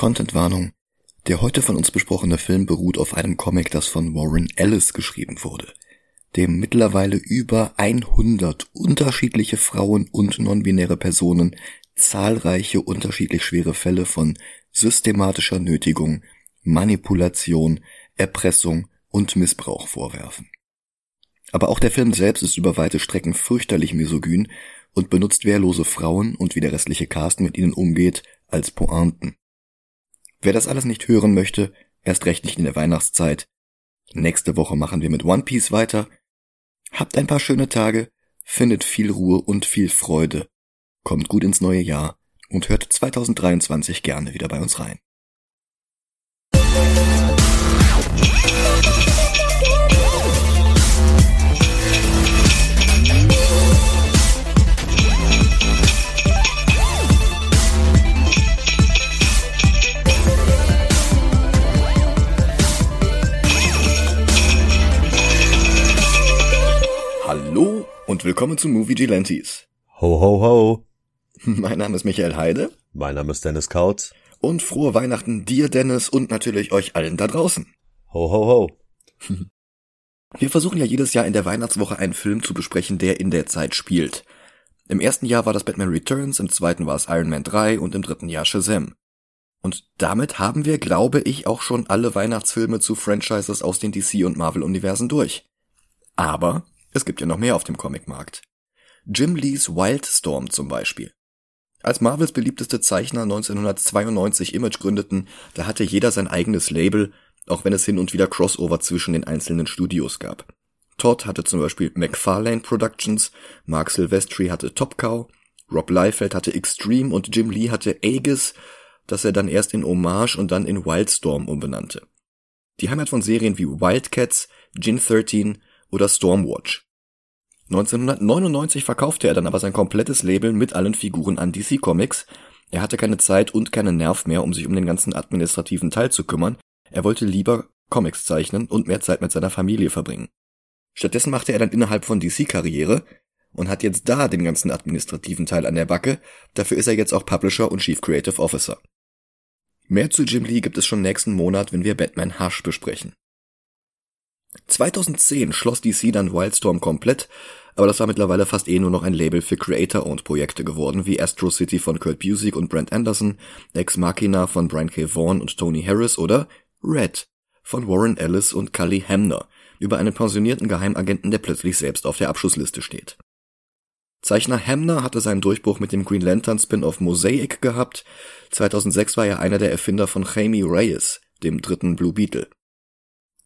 Contentwarnung. Der heute von uns besprochene Film beruht auf einem Comic, das von Warren Ellis geschrieben wurde, dem mittlerweile über 100 unterschiedliche Frauen und nonbinäre Personen zahlreiche unterschiedlich schwere Fälle von systematischer Nötigung, Manipulation, Erpressung und Missbrauch vorwerfen. Aber auch der Film selbst ist über weite Strecken fürchterlich misogyn und benutzt wehrlose Frauen und wie der restliche Cast mit ihnen umgeht als Pointen. Wer das alles nicht hören möchte, erst recht nicht in der Weihnachtszeit. Nächste Woche machen wir mit One Piece weiter. Habt ein paar schöne Tage, findet viel Ruhe und viel Freude, kommt gut ins neue Jahr und hört 2023 gerne wieder bei uns rein. Und willkommen zu Movie Gelantes. Ho, ho, ho. Mein Name ist Michael Heide. Mein Name ist Dennis Kaut. Und frohe Weihnachten dir, Dennis, und natürlich euch allen da draußen. Ho, ho, ho. Wir versuchen ja jedes Jahr in der Weihnachtswoche einen Film zu besprechen, der in der Zeit spielt. Im ersten Jahr war das Batman Returns, im zweiten war es Iron Man 3 und im dritten Jahr Shazam. Und damit haben wir, glaube ich, auch schon alle Weihnachtsfilme zu Franchises aus den DC und Marvel Universen durch. Aber es gibt ja noch mehr auf dem Comicmarkt. Jim Lees Wildstorm zum Beispiel. Als Marvels beliebteste Zeichner 1992 Image gründeten, da hatte jeder sein eigenes Label, auch wenn es hin und wieder Crossover zwischen den einzelnen Studios gab. Todd hatte zum Beispiel McFarlane Productions, Mark Silvestri hatte Top Cow, Rob Liefeld hatte Extreme und Jim Lee hatte Aegis, das er dann erst in Hommage und dann in Wildstorm umbenannte. Die Heimat von Serien wie Wildcats, Gin 13 oder Stormwatch. 1999 verkaufte er dann aber sein komplettes Label mit allen Figuren an DC Comics. Er hatte keine Zeit und keinen Nerv mehr, um sich um den ganzen administrativen Teil zu kümmern. Er wollte lieber Comics zeichnen und mehr Zeit mit seiner Familie verbringen. Stattdessen machte er dann innerhalb von DC Karriere und hat jetzt da den ganzen administrativen Teil an der Backe. Dafür ist er jetzt auch Publisher und Chief Creative Officer. Mehr zu Jim Lee gibt es schon nächsten Monat, wenn wir Batman Hush besprechen. 2010 schloss DC dann Wildstorm komplett, aber das war mittlerweile fast eh nur noch ein Label für Creator-owned Projekte geworden, wie Astro City von Kurt Busiek und Brent Anderson, Ex Machina von Brian K. Vaughan und Tony Harris oder Red von Warren Ellis und Cully Hamner über einen pensionierten Geheimagenten, der plötzlich selbst auf der Abschussliste steht. Zeichner Hamner hatte seinen Durchbruch mit dem Green Lantern Spin-off Mosaic gehabt. 2006 war er einer der Erfinder von Jaime Reyes, dem dritten Blue Beetle.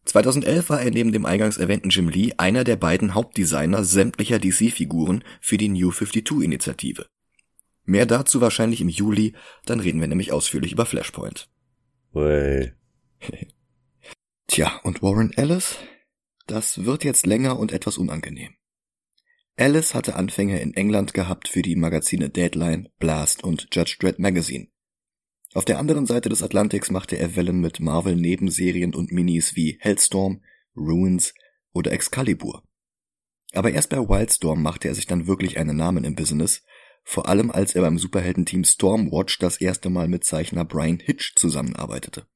2011 war er neben dem eingangs erwähnten Jim Lee einer der beiden Hauptdesigner sämtlicher DC-Figuren für die New 52-Initiative. Mehr dazu wahrscheinlich im Juli, dann reden wir nämlich ausführlich über Flashpoint. Wey. Tja, und Warren Ellis? Das wird jetzt länger und etwas unangenehm. Ellis hatte Anfänge in England gehabt für die Magazine Deadline, Blast und Judge Dredd Magazine. Auf der anderen Seite des Atlantiks machte er Wellen mit Marvel-Nebenserien und Minis wie Hellstorm, Ruins oder Excalibur. Aber erst bei Wildstorm machte er sich dann wirklich einen Namen im Business, vor allem als er beim Superheldenteam Stormwatch das erste Mal mit Zeichner Brian Hitch zusammenarbeitete.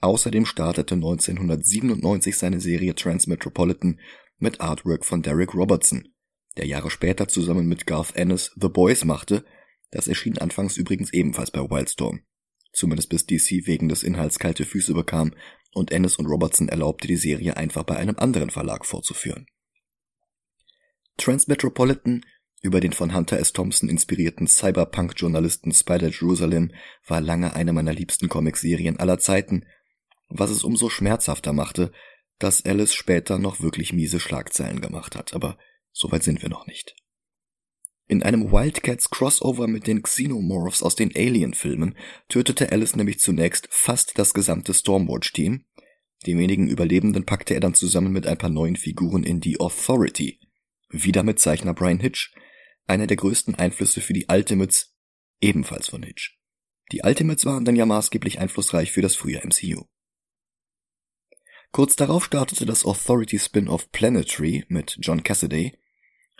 Außerdem startete 1997 seine Serie Transmetropolitan mit Artwork von Derek Robertson, der Jahre später zusammen mit Garth Ennis The Boys machte das erschien anfangs übrigens ebenfalls bei Wildstorm. Zumindest bis DC wegen des Inhalts kalte Füße bekam und Ennis und Robertson erlaubte die Serie einfach bei einem anderen Verlag fortzuführen. Transmetropolitan über den von Hunter S. Thompson inspirierten Cyberpunk-Journalisten Spider Jerusalem war lange eine meiner liebsten Comicserien aller Zeiten, was es umso schmerzhafter machte, dass Alice später noch wirklich miese Schlagzeilen gemacht hat, aber soweit sind wir noch nicht. In einem Wildcats Crossover mit den Xenomorphs aus den Alien-Filmen tötete Alice nämlich zunächst fast das gesamte Stormwatch-Team. Die wenigen Überlebenden packte er dann zusammen mit ein paar neuen Figuren in die Authority. Wieder mit Zeichner Brian Hitch, einer der größten Einflüsse für die Ultimates, ebenfalls von Hitch. Die Ultimates waren dann ja maßgeblich einflussreich für das frühe MCU. Kurz darauf startete das Authority Spin-off Planetary mit John Cassaday,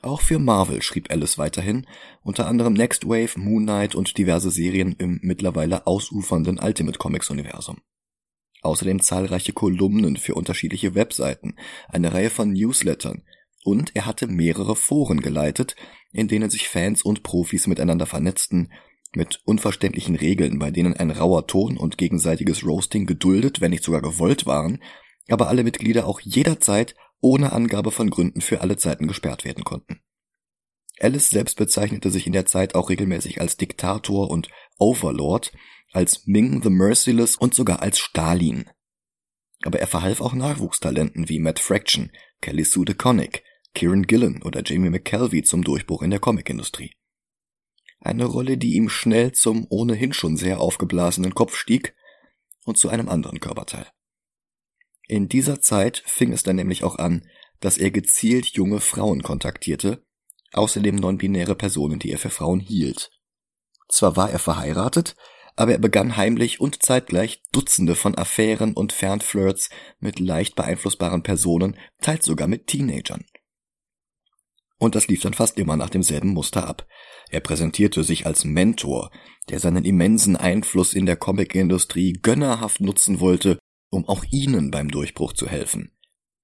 Auch für Marvel schrieb Ellis weiterhin, unter anderem Next Wave, Moon Knight und diverse Serien im mittlerweile ausufernden Ultimate Comics Universum. Außerdem zahlreiche Kolumnen für unterschiedliche Webseiten, eine Reihe von Newslettern und er hatte mehrere Foren geleitet, in denen sich Fans und Profis miteinander vernetzten, mit unverständlichen Regeln, bei denen ein rauer Ton und gegenseitiges Roasting geduldet, wenn nicht sogar gewollt waren, aber alle Mitglieder auch jederzeit ohne Angabe von Gründen für alle Zeiten gesperrt werden konnten. Alice selbst bezeichnete sich in der Zeit auch regelmäßig als Diktator und Overlord, als Ming the Merciless und sogar als Stalin. Aber er verhalf auch Nachwuchstalenten wie Matt Fraction, Kelly Sue DeConnick, Kieran Gillen oder Jamie McKelvey zum Durchbruch in der Comicindustrie. Eine Rolle, die ihm schnell zum ohnehin schon sehr aufgeblasenen Kopf stieg und zu einem anderen Körperteil. In dieser Zeit fing es dann nämlich auch an, dass er gezielt junge Frauen kontaktierte, außerdem non-binäre Personen, die er für Frauen hielt. Zwar war er verheiratet, aber er begann heimlich und zeitgleich Dutzende von Affären und Fernflirts mit leicht beeinflussbaren Personen, teils sogar mit Teenagern. Und das lief dann fast immer nach demselben Muster ab. Er präsentierte sich als Mentor, der seinen immensen Einfluss in der Comicindustrie gönnerhaft nutzen wollte, um auch ihnen beim Durchbruch zu helfen.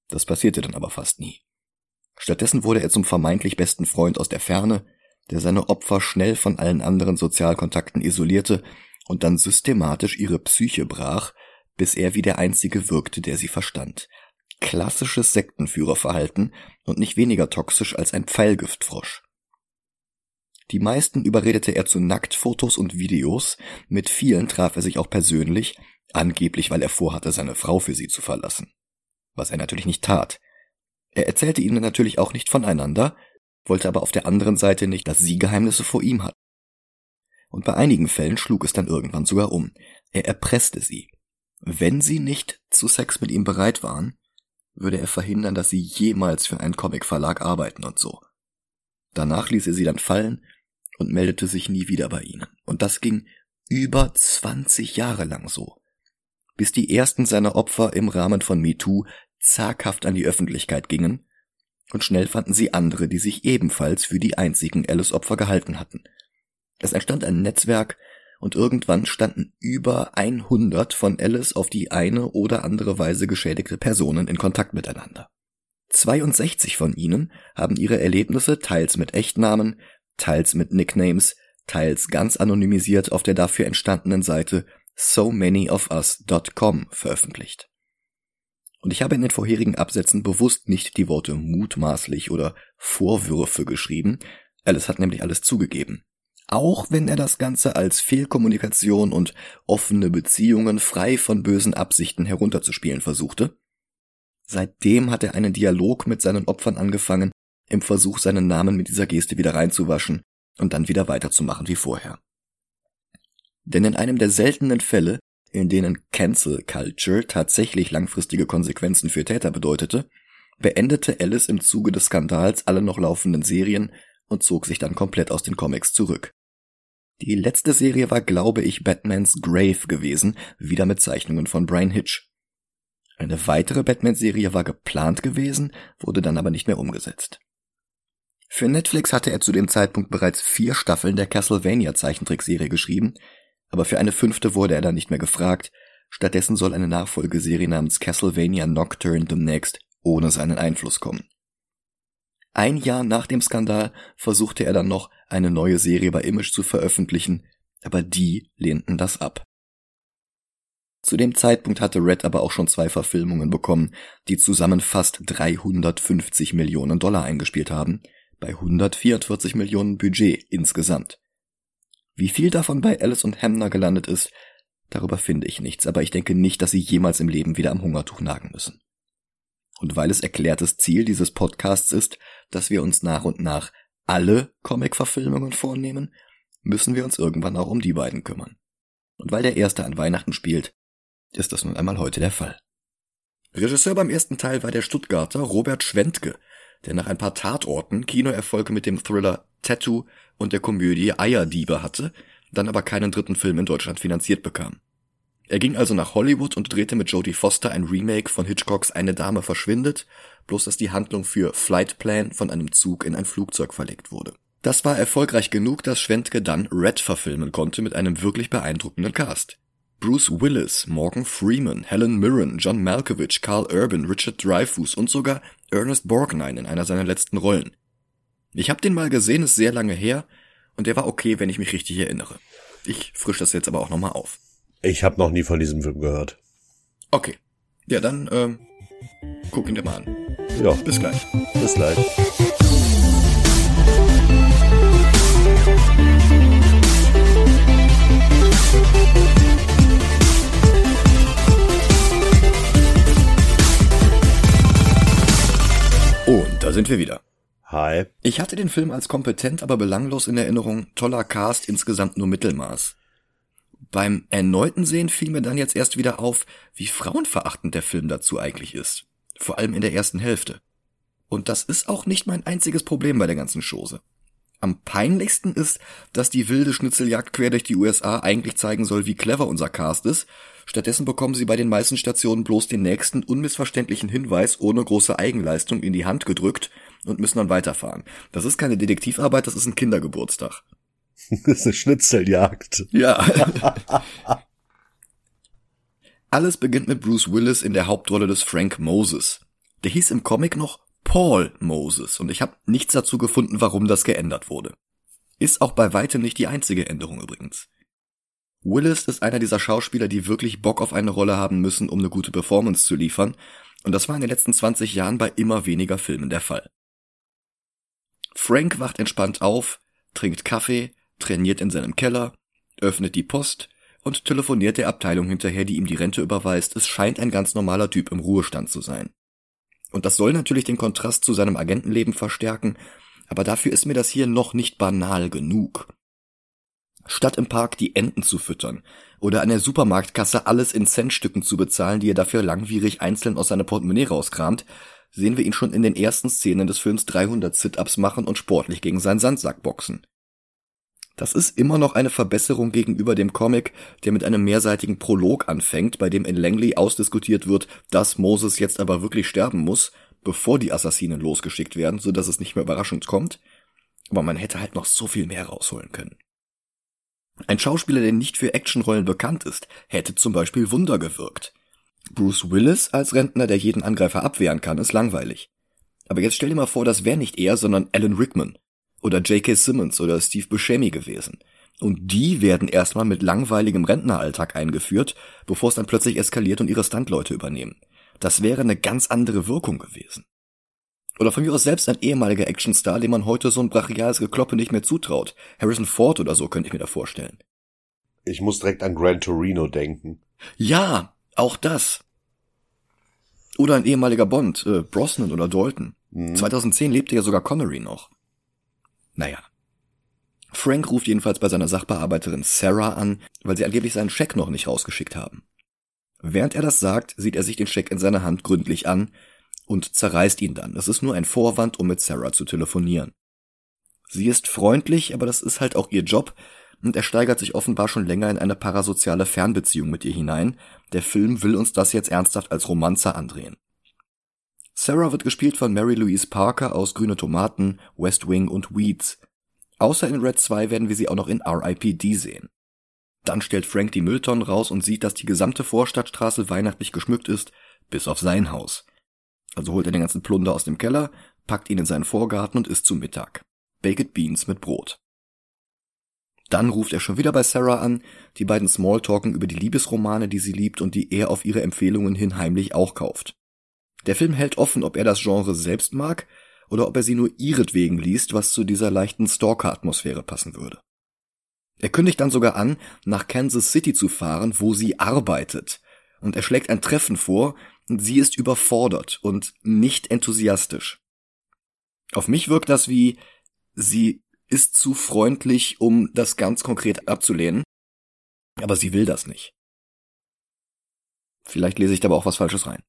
Das passierte dann aber fast nie. Stattdessen wurde er zum vermeintlich besten Freund aus der Ferne, der seine Opfer schnell von allen anderen Sozialkontakten isolierte und dann systematisch ihre Psyche brach, bis er wie der Einzige wirkte, der sie verstand. Klassisches Sektenführerverhalten und nicht weniger toxisch als ein Pfeilgiftfrosch. Die meisten überredete er zu Nacktfotos und Videos, mit vielen traf er sich auch persönlich, angeblich weil er vorhatte, seine Frau für sie zu verlassen. Was er natürlich nicht tat. Er erzählte ihnen natürlich auch nicht voneinander, wollte aber auf der anderen Seite nicht, dass sie Geheimnisse vor ihm hatten. Und bei einigen Fällen schlug es dann irgendwann sogar um. Er erpresste sie. Wenn sie nicht zu Sex mit ihm bereit waren, würde er verhindern, dass sie jemals für einen Comicverlag arbeiten und so. Danach ließ er sie dann fallen und meldete sich nie wieder bei ihnen. Und das ging über 20 Jahre lang so bis die ersten seiner Opfer im Rahmen von MeToo zaghaft an die Öffentlichkeit gingen, und schnell fanden sie andere, die sich ebenfalls für die einzigen Alice-Opfer gehalten hatten. Es entstand ein Netzwerk, und irgendwann standen über 100 von Alice auf die eine oder andere Weise geschädigte Personen in Kontakt miteinander. 62 von ihnen haben ihre Erlebnisse teils mit Echtnamen, teils mit Nicknames, teils ganz anonymisiert auf der dafür entstandenen Seite so many of us.com veröffentlicht. Und ich habe in den vorherigen Absätzen bewusst nicht die Worte mutmaßlich oder Vorwürfe geschrieben. Alice hat nämlich alles zugegeben. Auch wenn er das Ganze als Fehlkommunikation und offene Beziehungen frei von bösen Absichten herunterzuspielen versuchte. Seitdem hat er einen Dialog mit seinen Opfern angefangen, im Versuch, seinen Namen mit dieser Geste wieder reinzuwaschen und dann wieder weiterzumachen wie vorher. Denn in einem der seltenen Fälle, in denen Cancel Culture tatsächlich langfristige Konsequenzen für Täter bedeutete, beendete Alice im Zuge des Skandals alle noch laufenden Serien und zog sich dann komplett aus den Comics zurück. Die letzte Serie war, glaube ich, Batmans Grave gewesen, wieder mit Zeichnungen von Brian Hitch. Eine weitere Batman-Serie war geplant gewesen, wurde dann aber nicht mehr umgesetzt. Für Netflix hatte er zu dem Zeitpunkt bereits vier Staffeln der Castlevania Zeichentrickserie geschrieben, aber für eine fünfte wurde er dann nicht mehr gefragt. Stattdessen soll eine Nachfolgeserie namens Castlevania Nocturne demnächst ohne seinen Einfluss kommen. Ein Jahr nach dem Skandal versuchte er dann noch, eine neue Serie bei Image zu veröffentlichen, aber die lehnten das ab. Zu dem Zeitpunkt hatte Red aber auch schon zwei Verfilmungen bekommen, die zusammen fast 350 Millionen Dollar eingespielt haben, bei 144 Millionen Budget insgesamt. Wie viel davon bei Alice und Hamner gelandet ist, darüber finde ich nichts, aber ich denke nicht, dass sie jemals im Leben wieder am Hungertuch nagen müssen. Und weil es erklärtes Ziel dieses Podcasts ist, dass wir uns nach und nach alle Comic-Verfilmungen vornehmen, müssen wir uns irgendwann auch um die beiden kümmern. Und weil der erste an Weihnachten spielt, ist das nun einmal heute der Fall. Regisseur beim ersten Teil war der Stuttgarter Robert Schwentke, der nach ein paar Tatorten Kinoerfolge mit dem Thriller Tattoo und der Komödie Eierdiebe hatte, dann aber keinen dritten Film in Deutschland finanziert bekam. Er ging also nach Hollywood und drehte mit Jodie Foster ein Remake von Hitchcocks Eine Dame verschwindet, bloß dass die Handlung für Flight Plan von einem Zug in ein Flugzeug verlegt wurde. Das war erfolgreich genug, dass Schwentke dann Red verfilmen konnte mit einem wirklich beeindruckenden Cast. Bruce Willis, Morgan Freeman, Helen Mirren, John Malkovich, Carl Urban, Richard Dreyfuss und sogar Ernest Borgnine in einer seiner letzten Rollen. Ich habe den mal gesehen, ist sehr lange her, und der war okay, wenn ich mich richtig erinnere. Ich frisch das jetzt aber auch nochmal auf. Ich habe noch nie von diesem Film gehört. Okay. Ja, dann ähm, guck ihn dir mal an. Ja, Bis gleich. bis gleich. Da sind wir wieder. Hi. Ich hatte den Film als kompetent, aber belanglos in Erinnerung. Toller Cast, insgesamt nur Mittelmaß. Beim erneuten Sehen fiel mir dann jetzt erst wieder auf, wie frauenverachtend der Film dazu eigentlich ist. Vor allem in der ersten Hälfte. Und das ist auch nicht mein einziges Problem bei der ganzen Chose. Am peinlichsten ist, dass die wilde Schnitzeljagd quer durch die USA eigentlich zeigen soll, wie clever unser Cast ist. Stattdessen bekommen sie bei den meisten Stationen bloß den nächsten unmissverständlichen Hinweis ohne große Eigenleistung in die Hand gedrückt und müssen dann weiterfahren. Das ist keine Detektivarbeit, das ist ein Kindergeburtstag. Das ist eine Schnitzeljagd. Ja. Alles beginnt mit Bruce Willis in der Hauptrolle des Frank Moses. Der hieß im Comic noch Paul Moses und ich habe nichts dazu gefunden, warum das geändert wurde. Ist auch bei weitem nicht die einzige Änderung übrigens. Willis ist einer dieser Schauspieler, die wirklich Bock auf eine Rolle haben müssen, um eine gute Performance zu liefern, und das war in den letzten 20 Jahren bei immer weniger Filmen der Fall. Frank wacht entspannt auf, trinkt Kaffee, trainiert in seinem Keller, öffnet die Post und telefoniert der Abteilung hinterher, die ihm die Rente überweist. Es scheint ein ganz normaler Typ im Ruhestand zu sein. Und das soll natürlich den Kontrast zu seinem Agentenleben verstärken, aber dafür ist mir das hier noch nicht banal genug. Statt im Park die Enten zu füttern oder an der Supermarktkasse alles in Centstücken zu bezahlen, die er dafür langwierig einzeln aus seiner Portemonnaie rauskramt, sehen wir ihn schon in den ersten Szenen des Films 300 Sit-Ups machen und sportlich gegen seinen Sandsack boxen. Das ist immer noch eine Verbesserung gegenüber dem Comic, der mit einem mehrseitigen Prolog anfängt, bei dem in Langley ausdiskutiert wird, dass Moses jetzt aber wirklich sterben muss, bevor die Assassinen losgeschickt werden, so dass es nicht mehr überraschend kommt. Aber man hätte halt noch so viel mehr rausholen können. Ein Schauspieler, der nicht für Actionrollen bekannt ist, hätte zum Beispiel Wunder gewirkt. Bruce Willis als Rentner, der jeden Angreifer abwehren kann, ist langweilig. Aber jetzt stell dir mal vor, das wäre nicht er, sondern Alan Rickman oder J.K. Simmons oder Steve Buscemi gewesen. Und die werden erstmal mit langweiligem Rentneralltag eingeführt, bevor es dann plötzlich eskaliert und ihre Standleute übernehmen. Das wäre eine ganz andere Wirkung gewesen. Oder von mir aus selbst ein ehemaliger Actionstar, dem man heute so ein brachiales Gekloppe nicht mehr zutraut. Harrison Ford oder so könnte ich mir da vorstellen. Ich muss direkt an Gran Torino denken. Ja, auch das. Oder ein ehemaliger Bond, äh, Brosnan oder Dalton. Mhm. 2010 lebte ja sogar Connery noch. Naja. Frank ruft jedenfalls bei seiner Sachbearbeiterin Sarah an, weil sie angeblich seinen Scheck noch nicht rausgeschickt haben. Während er das sagt, sieht er sich den Scheck in seiner Hand gründlich an und zerreißt ihn dann. Das ist nur ein Vorwand, um mit Sarah zu telefonieren. Sie ist freundlich, aber das ist halt auch ihr Job, und er steigert sich offenbar schon länger in eine parasoziale Fernbeziehung mit ihr hinein. Der Film will uns das jetzt ernsthaft als Romanze andrehen. Sarah wird gespielt von Mary Louise Parker aus Grüne Tomaten, West Wing und Weeds. Außer in Red 2 werden wir sie auch noch in R.I.P.D. sehen. Dann stellt Frank die Mülltonnen raus und sieht, dass die gesamte Vorstadtstraße weihnachtlich geschmückt ist, bis auf sein Haus. Also holt er den ganzen Plunder aus dem Keller, packt ihn in seinen Vorgarten und isst zu Mittag. Baked Beans mit Brot. Dann ruft er schon wieder bei Sarah an, die beiden Smalltalken über die Liebesromane, die sie liebt und die er auf ihre Empfehlungen hin heimlich auch kauft. Der Film hält offen, ob er das Genre selbst mag oder ob er sie nur ihretwegen liest, was zu dieser leichten Stalker-Atmosphäre passen würde. Er kündigt dann sogar an, nach Kansas City zu fahren, wo sie arbeitet, und er schlägt ein Treffen vor, sie ist überfordert und nicht enthusiastisch. Auf mich wirkt das wie, sie ist zu freundlich, um das ganz konkret abzulehnen, aber sie will das nicht. Vielleicht lese ich da aber auch was Falsches rein.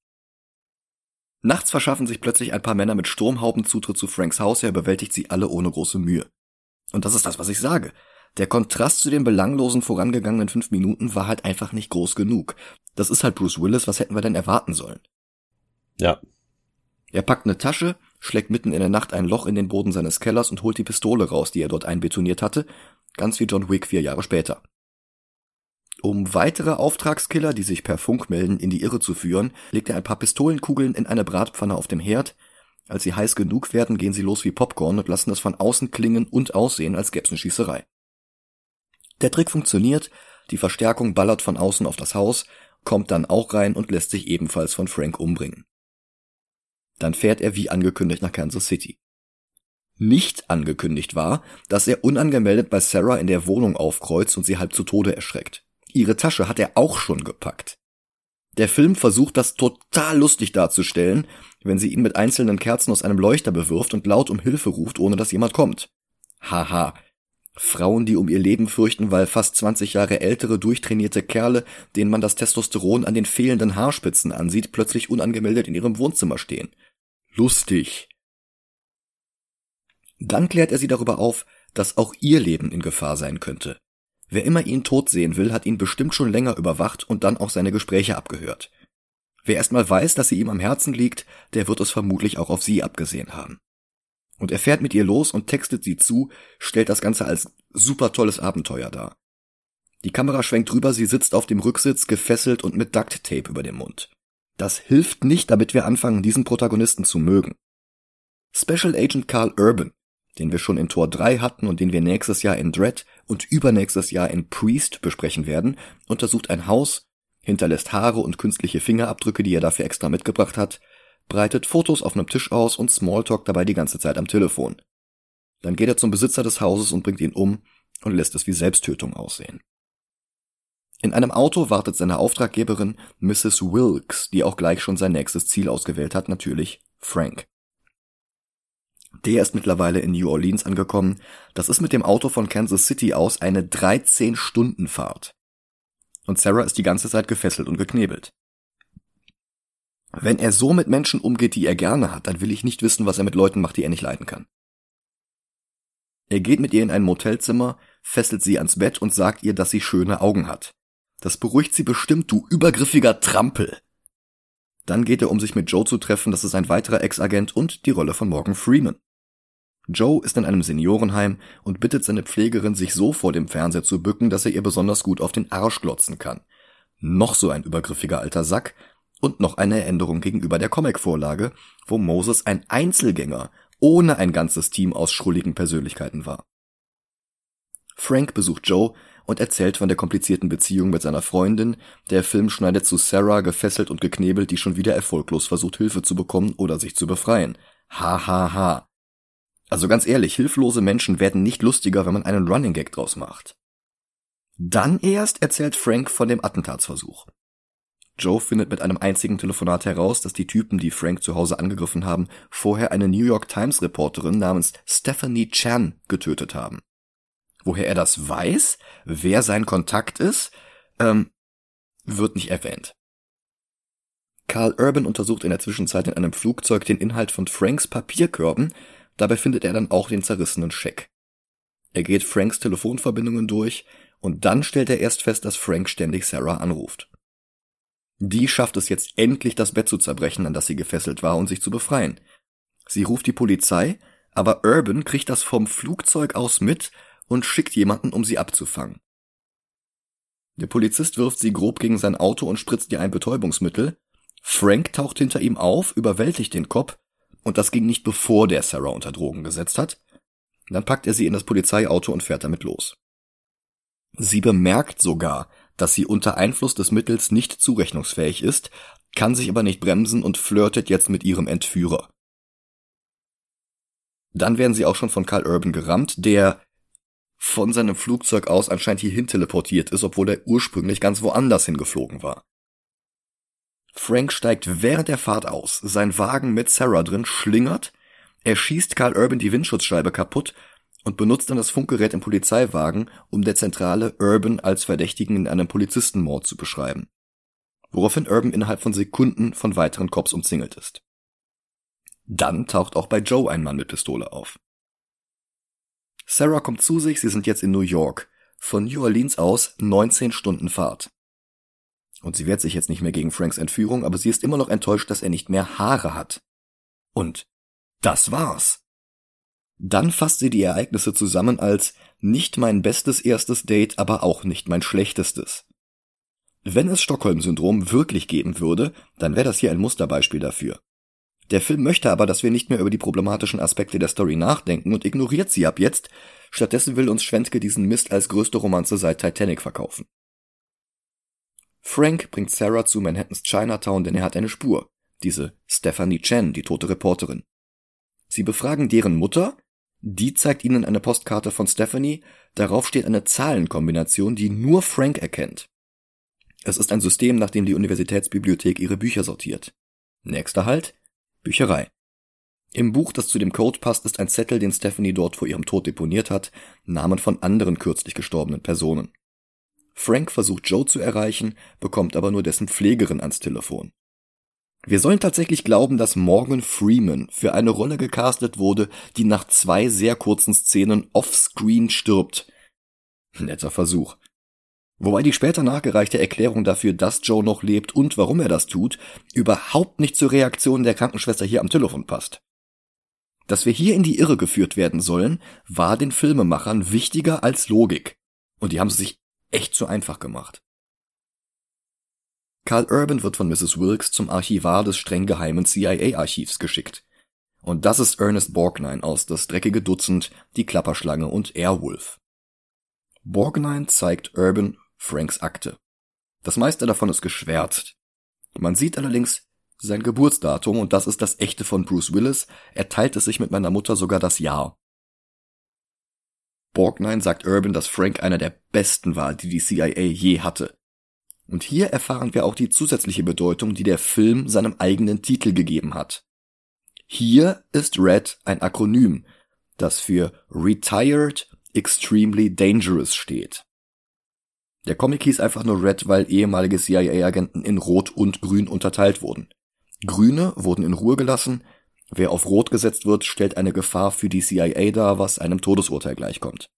Nachts verschaffen sich plötzlich ein paar Männer mit Sturmhauben Zutritt zu Franks Haus, er überwältigt sie alle ohne große Mühe. Und das ist das, was ich sage. Der Kontrast zu den belanglosen vorangegangenen fünf Minuten war halt einfach nicht groß genug. Das ist halt Bruce Willis, was hätten wir denn erwarten sollen? Ja. Er packt eine Tasche, schlägt mitten in der Nacht ein Loch in den Boden seines Kellers und holt die Pistole raus, die er dort einbetoniert hatte, ganz wie John Wick vier Jahre später. Um weitere Auftragskiller, die sich per Funk melden, in die Irre zu führen, legt er ein paar Pistolenkugeln in eine Bratpfanne auf dem Herd. Als sie heiß genug werden, gehen sie los wie Popcorn und lassen es von außen klingen und aussehen, als gäb's eine Schießerei. Der Trick funktioniert, die Verstärkung ballert von außen auf das Haus, kommt dann auch rein und lässt sich ebenfalls von Frank umbringen. Dann fährt er wie angekündigt nach Kansas City. Nicht angekündigt war, dass er unangemeldet bei Sarah in der Wohnung aufkreuzt und sie halb zu Tode erschreckt. Ihre Tasche hat er auch schon gepackt. Der Film versucht das total lustig darzustellen, wenn sie ihn mit einzelnen Kerzen aus einem Leuchter bewirft und laut um Hilfe ruft, ohne dass jemand kommt. Haha. Frauen, die um ihr Leben fürchten, weil fast 20 Jahre ältere, durchtrainierte Kerle, denen man das Testosteron an den fehlenden Haarspitzen ansieht, plötzlich unangemeldet in ihrem Wohnzimmer stehen. Lustig. Dann klärt er sie darüber auf, dass auch ihr Leben in Gefahr sein könnte. Wer immer ihn tot sehen will, hat ihn bestimmt schon länger überwacht und dann auch seine Gespräche abgehört. Wer erstmal weiß, dass sie ihm am Herzen liegt, der wird es vermutlich auch auf sie abgesehen haben. Und er fährt mit ihr los und textet sie zu, stellt das Ganze als super tolles Abenteuer dar. Die Kamera schwenkt rüber, sie sitzt auf dem Rücksitz, gefesselt und mit Duct Tape über dem Mund. Das hilft nicht, damit wir anfangen, diesen Protagonisten zu mögen. Special Agent Carl Urban den wir schon in Tor 3 hatten und den wir nächstes Jahr in Dread und übernächstes Jahr in Priest besprechen werden, untersucht ein Haus, hinterlässt Haare und künstliche Fingerabdrücke, die er dafür extra mitgebracht hat, breitet Fotos auf einem Tisch aus und Smalltalk dabei die ganze Zeit am Telefon. Dann geht er zum Besitzer des Hauses und bringt ihn um und lässt es wie Selbsttötung aussehen. In einem Auto wartet seine Auftraggeberin Mrs. Wilkes, die auch gleich schon sein nächstes Ziel ausgewählt hat, natürlich Frank. Der ist mittlerweile in New Orleans angekommen. Das ist mit dem Auto von Kansas City aus eine 13-Stunden-Fahrt. Und Sarah ist die ganze Zeit gefesselt und geknebelt. Wenn er so mit Menschen umgeht, die er gerne hat, dann will ich nicht wissen, was er mit Leuten macht, die er nicht leiden kann. Er geht mit ihr in ein Motelzimmer, fesselt sie ans Bett und sagt ihr, dass sie schöne Augen hat. Das beruhigt sie bestimmt, du übergriffiger Trampel. Dann geht er, um sich mit Joe zu treffen, das ist ein weiterer Ex-Agent und die Rolle von Morgan Freeman. Joe ist in einem Seniorenheim und bittet seine Pflegerin, sich so vor dem Fernseher zu bücken, dass er ihr besonders gut auf den Arsch glotzen kann. Noch so ein übergriffiger alter Sack und noch eine Änderung gegenüber der Comic-Vorlage, wo Moses ein Einzelgänger ohne ein ganzes Team aus schrulligen Persönlichkeiten war. Frank besucht Joe und erzählt von der komplizierten Beziehung mit seiner Freundin. Der Film schneidet zu Sarah gefesselt und geknebelt, die schon wieder erfolglos versucht, Hilfe zu bekommen oder sich zu befreien. Ha ha ha. Also ganz ehrlich, hilflose Menschen werden nicht lustiger, wenn man einen Running Gag draus macht. Dann erst erzählt Frank von dem Attentatsversuch. Joe findet mit einem einzigen Telefonat heraus, dass die Typen, die Frank zu Hause angegriffen haben, vorher eine New York Times Reporterin namens Stephanie Chan getötet haben. Woher er das weiß, wer sein Kontakt ist, ähm, wird nicht erwähnt. Carl Urban untersucht in der Zwischenzeit in einem Flugzeug den Inhalt von Franks Papierkörben, Dabei findet er dann auch den zerrissenen Scheck. Er geht Franks Telefonverbindungen durch und dann stellt er erst fest, dass Frank ständig Sarah anruft. Die schafft es jetzt endlich, das Bett zu zerbrechen, an das sie gefesselt war und sich zu befreien. Sie ruft die Polizei, aber Urban kriegt das vom Flugzeug aus mit und schickt jemanden, um sie abzufangen. Der Polizist wirft sie grob gegen sein Auto und spritzt ihr ein Betäubungsmittel. Frank taucht hinter ihm auf, überwältigt den Kopf und das ging nicht bevor der Sarah unter Drogen gesetzt hat. Dann packt er sie in das Polizeiauto und fährt damit los. Sie bemerkt sogar, dass sie unter Einfluss des Mittels nicht zurechnungsfähig ist, kann sich aber nicht bremsen und flirtet jetzt mit ihrem Entführer. Dann werden sie auch schon von Carl Urban gerammt, der von seinem Flugzeug aus anscheinend hierhin teleportiert ist, obwohl er ursprünglich ganz woanders hingeflogen war. Frank steigt während der Fahrt aus, sein Wagen mit Sarah drin schlingert, er schießt Carl Urban die Windschutzscheibe kaputt und benutzt dann das Funkgerät im Polizeiwagen, um der Zentrale Urban als Verdächtigen in einem Polizistenmord zu beschreiben. Woraufhin Urban innerhalb von Sekunden von weiteren Cops umzingelt ist. Dann taucht auch bei Joe ein Mann mit Pistole auf. Sarah kommt zu sich, sie sind jetzt in New York. Von New Orleans aus 19 Stunden Fahrt. Und sie wehrt sich jetzt nicht mehr gegen Franks Entführung, aber sie ist immer noch enttäuscht, dass er nicht mehr Haare hat. Und das war's. Dann fasst sie die Ereignisse zusammen als nicht mein bestes erstes Date, aber auch nicht mein schlechtestes. Wenn es Stockholm-Syndrom wirklich geben würde, dann wäre das hier ein Musterbeispiel dafür. Der Film möchte aber, dass wir nicht mehr über die problematischen Aspekte der Story nachdenken und ignoriert sie ab jetzt. Stattdessen will uns Schwentke diesen Mist als größte Romanze seit Titanic verkaufen. Frank bringt Sarah zu Manhattans Chinatown, denn er hat eine Spur. Diese Stephanie Chen, die tote Reporterin. Sie befragen deren Mutter, die zeigt ihnen eine Postkarte von Stephanie, darauf steht eine Zahlenkombination, die nur Frank erkennt. Es ist ein System, nach dem die Universitätsbibliothek ihre Bücher sortiert. Nächster Halt, Bücherei. Im Buch, das zu dem Code passt, ist ein Zettel, den Stephanie dort vor ihrem Tod deponiert hat, Namen von anderen kürzlich gestorbenen Personen. Frank versucht Joe zu erreichen, bekommt aber nur dessen Pflegerin ans Telefon. Wir sollen tatsächlich glauben, dass Morgan Freeman für eine Rolle gecastet wurde, die nach zwei sehr kurzen Szenen offscreen stirbt. Netter Versuch. Wobei die später nachgereichte Erklärung dafür, dass Joe noch lebt und warum er das tut, überhaupt nicht zur Reaktion der Krankenschwester hier am Telefon passt. Dass wir hier in die Irre geführt werden sollen, war den Filmemachern wichtiger als Logik. Und die haben es sich echt zu einfach gemacht. Carl Urban wird von Mrs. Wilkes zum Archivar des streng geheimen CIA-Archivs geschickt. Und das ist Ernest Borgnine aus Das dreckige Dutzend, Die Klapperschlange und Airwolf. Borgnine zeigt Urban Franks Akte. Das meiste davon ist geschwärzt. Man sieht allerdings sein Geburtsdatum und das ist das echte von Bruce Willis. Er teilt es sich mit meiner Mutter sogar das Jahr. Borgnine sagt Urban, dass Frank einer der besten war, die die CIA je hatte. Und hier erfahren wir auch die zusätzliche Bedeutung, die der Film seinem eigenen Titel gegeben hat. Hier ist RED ein Akronym, das für Retired Extremely Dangerous steht. Der Comic hieß einfach nur Red, weil ehemalige CIA-Agenten in Rot und Grün unterteilt wurden. Grüne wurden in Ruhe gelassen, wer auf Rot gesetzt wird, stellt eine Gefahr für die CIA dar, was einem Todesurteil gleichkommt.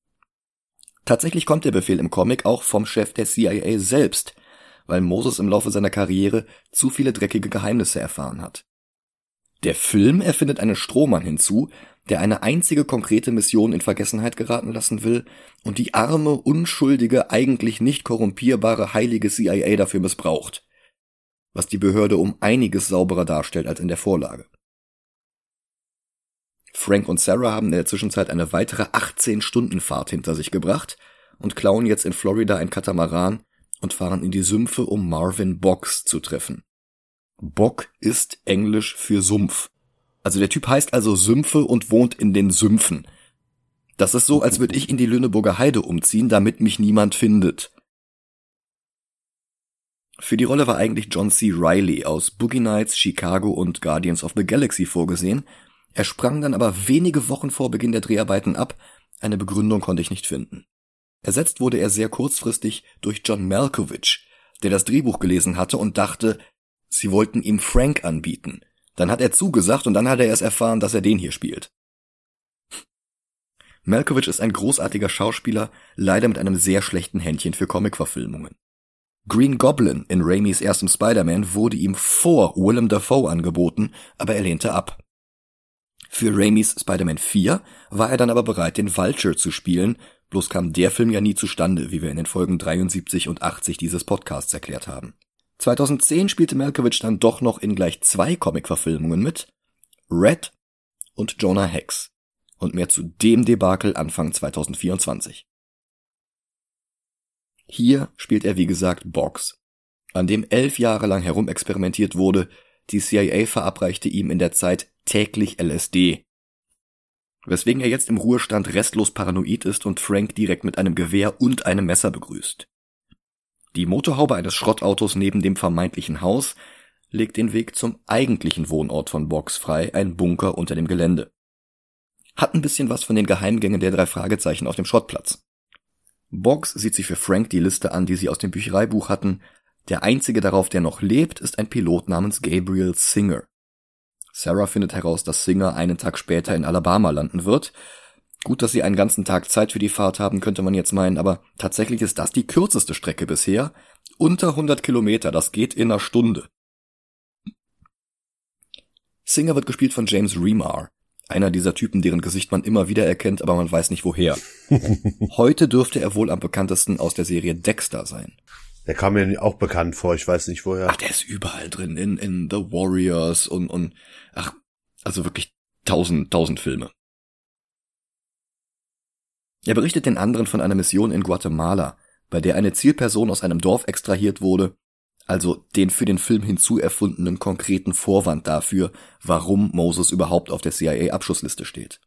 Tatsächlich kommt der Befehl im Comic auch vom Chef der CIA selbst, weil Moses im Laufe seiner Karriere zu viele dreckige Geheimnisse erfahren hat. Der Film erfindet einen Strohmann hinzu, der eine einzige konkrete Mission in Vergessenheit geraten lassen will und die arme, unschuldige, eigentlich nicht korrumpierbare heilige CIA dafür missbraucht, was die Behörde um einiges sauberer darstellt als in der Vorlage. Frank und Sarah haben in der Zwischenzeit eine weitere 18 Stunden Fahrt hinter sich gebracht und klauen jetzt in Florida ein Katamaran und fahren in die Sümpfe, um Marvin Boggs zu treffen. Bog ist Englisch für Sumpf. Also der Typ heißt also Sümpfe und wohnt in den Sümpfen. Das ist so, als würde ich in die Lüneburger Heide umziehen, damit mich niemand findet. Für die Rolle war eigentlich John C. Riley aus Boogie Nights, Chicago und Guardians of the Galaxy vorgesehen. Er sprang dann aber wenige Wochen vor Beginn der Dreharbeiten ab. Eine Begründung konnte ich nicht finden. Ersetzt wurde er sehr kurzfristig durch John Malkovich, der das Drehbuch gelesen hatte und dachte, sie wollten ihm Frank anbieten. Dann hat er zugesagt und dann hat er erst erfahren, dass er den hier spielt. Malkovich ist ein großartiger Schauspieler, leider mit einem sehr schlechten Händchen für Comicverfilmungen. Green Goblin in Raimis erstem Spider-Man wurde ihm vor Willem Dafoe angeboten, aber er lehnte ab. Für Raimis Spider-Man 4 war er dann aber bereit, den Vulture zu spielen, bloß kam der Film ja nie zustande, wie wir in den Folgen 73 und 80 dieses Podcasts erklärt haben. 2010 spielte Malkovich dann doch noch in gleich zwei Comic-Verfilmungen mit, Red und Jonah Hex. Und mehr zu dem Debakel Anfang 2024. Hier spielt er wie gesagt Box, an dem elf Jahre lang herumexperimentiert wurde, die CIA verabreichte ihm in der Zeit täglich LSD. Weswegen er jetzt im Ruhestand restlos paranoid ist und Frank direkt mit einem Gewehr und einem Messer begrüßt. Die Motorhaube eines Schrottautos neben dem vermeintlichen Haus legt den Weg zum eigentlichen Wohnort von Box frei, ein Bunker unter dem Gelände. Hat ein bisschen was von den Geheimgängen der drei Fragezeichen auf dem Schrottplatz. Boggs sieht sich für Frank die Liste an, die sie aus dem Büchereibuch hatten. Der einzige darauf, der noch lebt, ist ein Pilot namens Gabriel Singer. Sarah findet heraus, dass Singer einen Tag später in Alabama landen wird Gut, dass sie einen ganzen Tag Zeit für die Fahrt haben, könnte man jetzt meinen, aber tatsächlich ist das die kürzeste Strecke bisher. Unter 100 Kilometer, das geht in einer Stunde. Singer wird gespielt von James Remar. Einer dieser Typen, deren Gesicht man immer wieder erkennt, aber man weiß nicht woher. Heute dürfte er wohl am bekanntesten aus der Serie Dexter sein. Der kam mir auch bekannt vor, ich weiß nicht woher. Ach, der ist überall drin, in, in The Warriors und, und, also wirklich tausend, tausend Filme. Er berichtet den anderen von einer Mission in Guatemala, bei der eine Zielperson aus einem Dorf extrahiert wurde, also den für den Film hinzuerfundenen konkreten Vorwand dafür, warum Moses überhaupt auf der CIA-Abschussliste steht.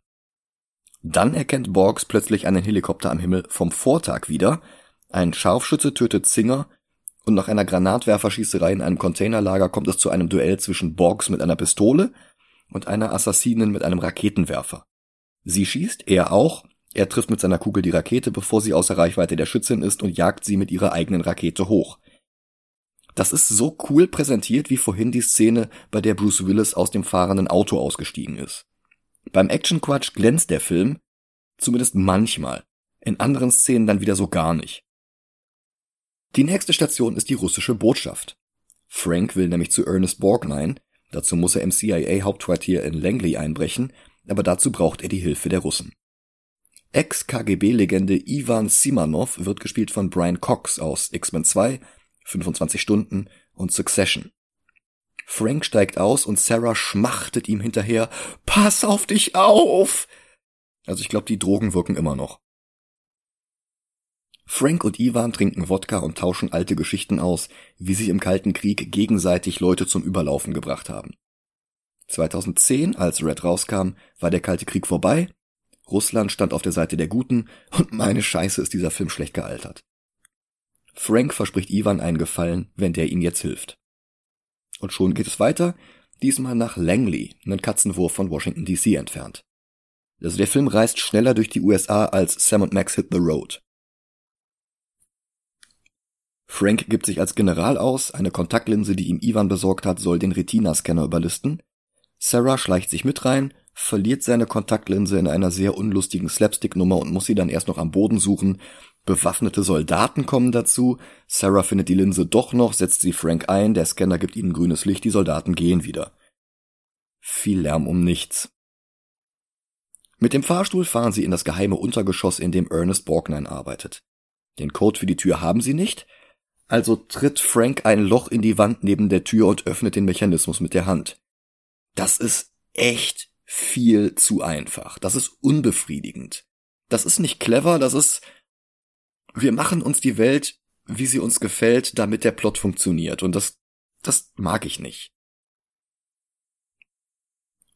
Dann erkennt Borgs plötzlich einen Helikopter am Himmel vom Vortag wieder, ein Scharfschütze tötet Singer und nach einer Granatwerferschießerei in einem Containerlager kommt es zu einem Duell zwischen Borgs mit einer Pistole und einer Assassinin mit einem Raketenwerfer. Sie schießt, er auch, er trifft mit seiner Kugel die Rakete, bevor sie außer Reichweite der Schützin ist und jagt sie mit ihrer eigenen Rakete hoch. Das ist so cool präsentiert wie vorhin die Szene, bei der Bruce Willis aus dem fahrenden Auto ausgestiegen ist. Beim Action-Quatsch glänzt der Film, zumindest manchmal, in anderen Szenen dann wieder so gar nicht. Die nächste Station ist die russische Botschaft. Frank will nämlich zu Ernest Borgnine, dazu muss er im CIA-Hauptquartier in Langley einbrechen, aber dazu braucht er die Hilfe der Russen. Ex-KGB-Legende Ivan Simanov wird gespielt von Brian Cox aus X-Men 2, 25 Stunden und Succession. Frank steigt aus und Sarah schmachtet ihm hinterher, Pass auf dich auf! Also ich glaube, die Drogen wirken immer noch. Frank und Ivan trinken Wodka und tauschen alte Geschichten aus, wie sie im Kalten Krieg gegenseitig Leute zum Überlaufen gebracht haben. 2010, als Red rauskam, war der Kalte Krieg vorbei, Russland stand auf der Seite der Guten und meine Scheiße ist dieser Film schlecht gealtert. Frank verspricht Ivan einen Gefallen, wenn der ihm jetzt hilft. Und schon geht es weiter, diesmal nach Langley, einen Katzenwurf von Washington DC entfernt. Also der Film reist schneller durch die USA als Sam und Max Hit the Road. Frank gibt sich als General aus, eine Kontaktlinse, die ihm Ivan besorgt hat, soll den Retina-Scanner überlisten. Sarah schleicht sich mit rein, verliert seine Kontaktlinse in einer sehr unlustigen Slapstick-Nummer und muss sie dann erst noch am Boden suchen. Bewaffnete Soldaten kommen dazu. Sarah findet die Linse doch noch, setzt sie Frank ein, der Scanner gibt ihnen grünes Licht, die Soldaten gehen wieder. Viel Lärm um nichts. Mit dem Fahrstuhl fahren sie in das geheime Untergeschoss, in dem Ernest Borgnine arbeitet. Den Code für die Tür haben sie nicht, also tritt Frank ein Loch in die Wand neben der Tür und öffnet den Mechanismus mit der Hand. Das ist echt viel zu einfach. Das ist unbefriedigend. Das ist nicht clever, das ist, wir machen uns die Welt, wie sie uns gefällt, damit der Plot funktioniert. Und das, das mag ich nicht.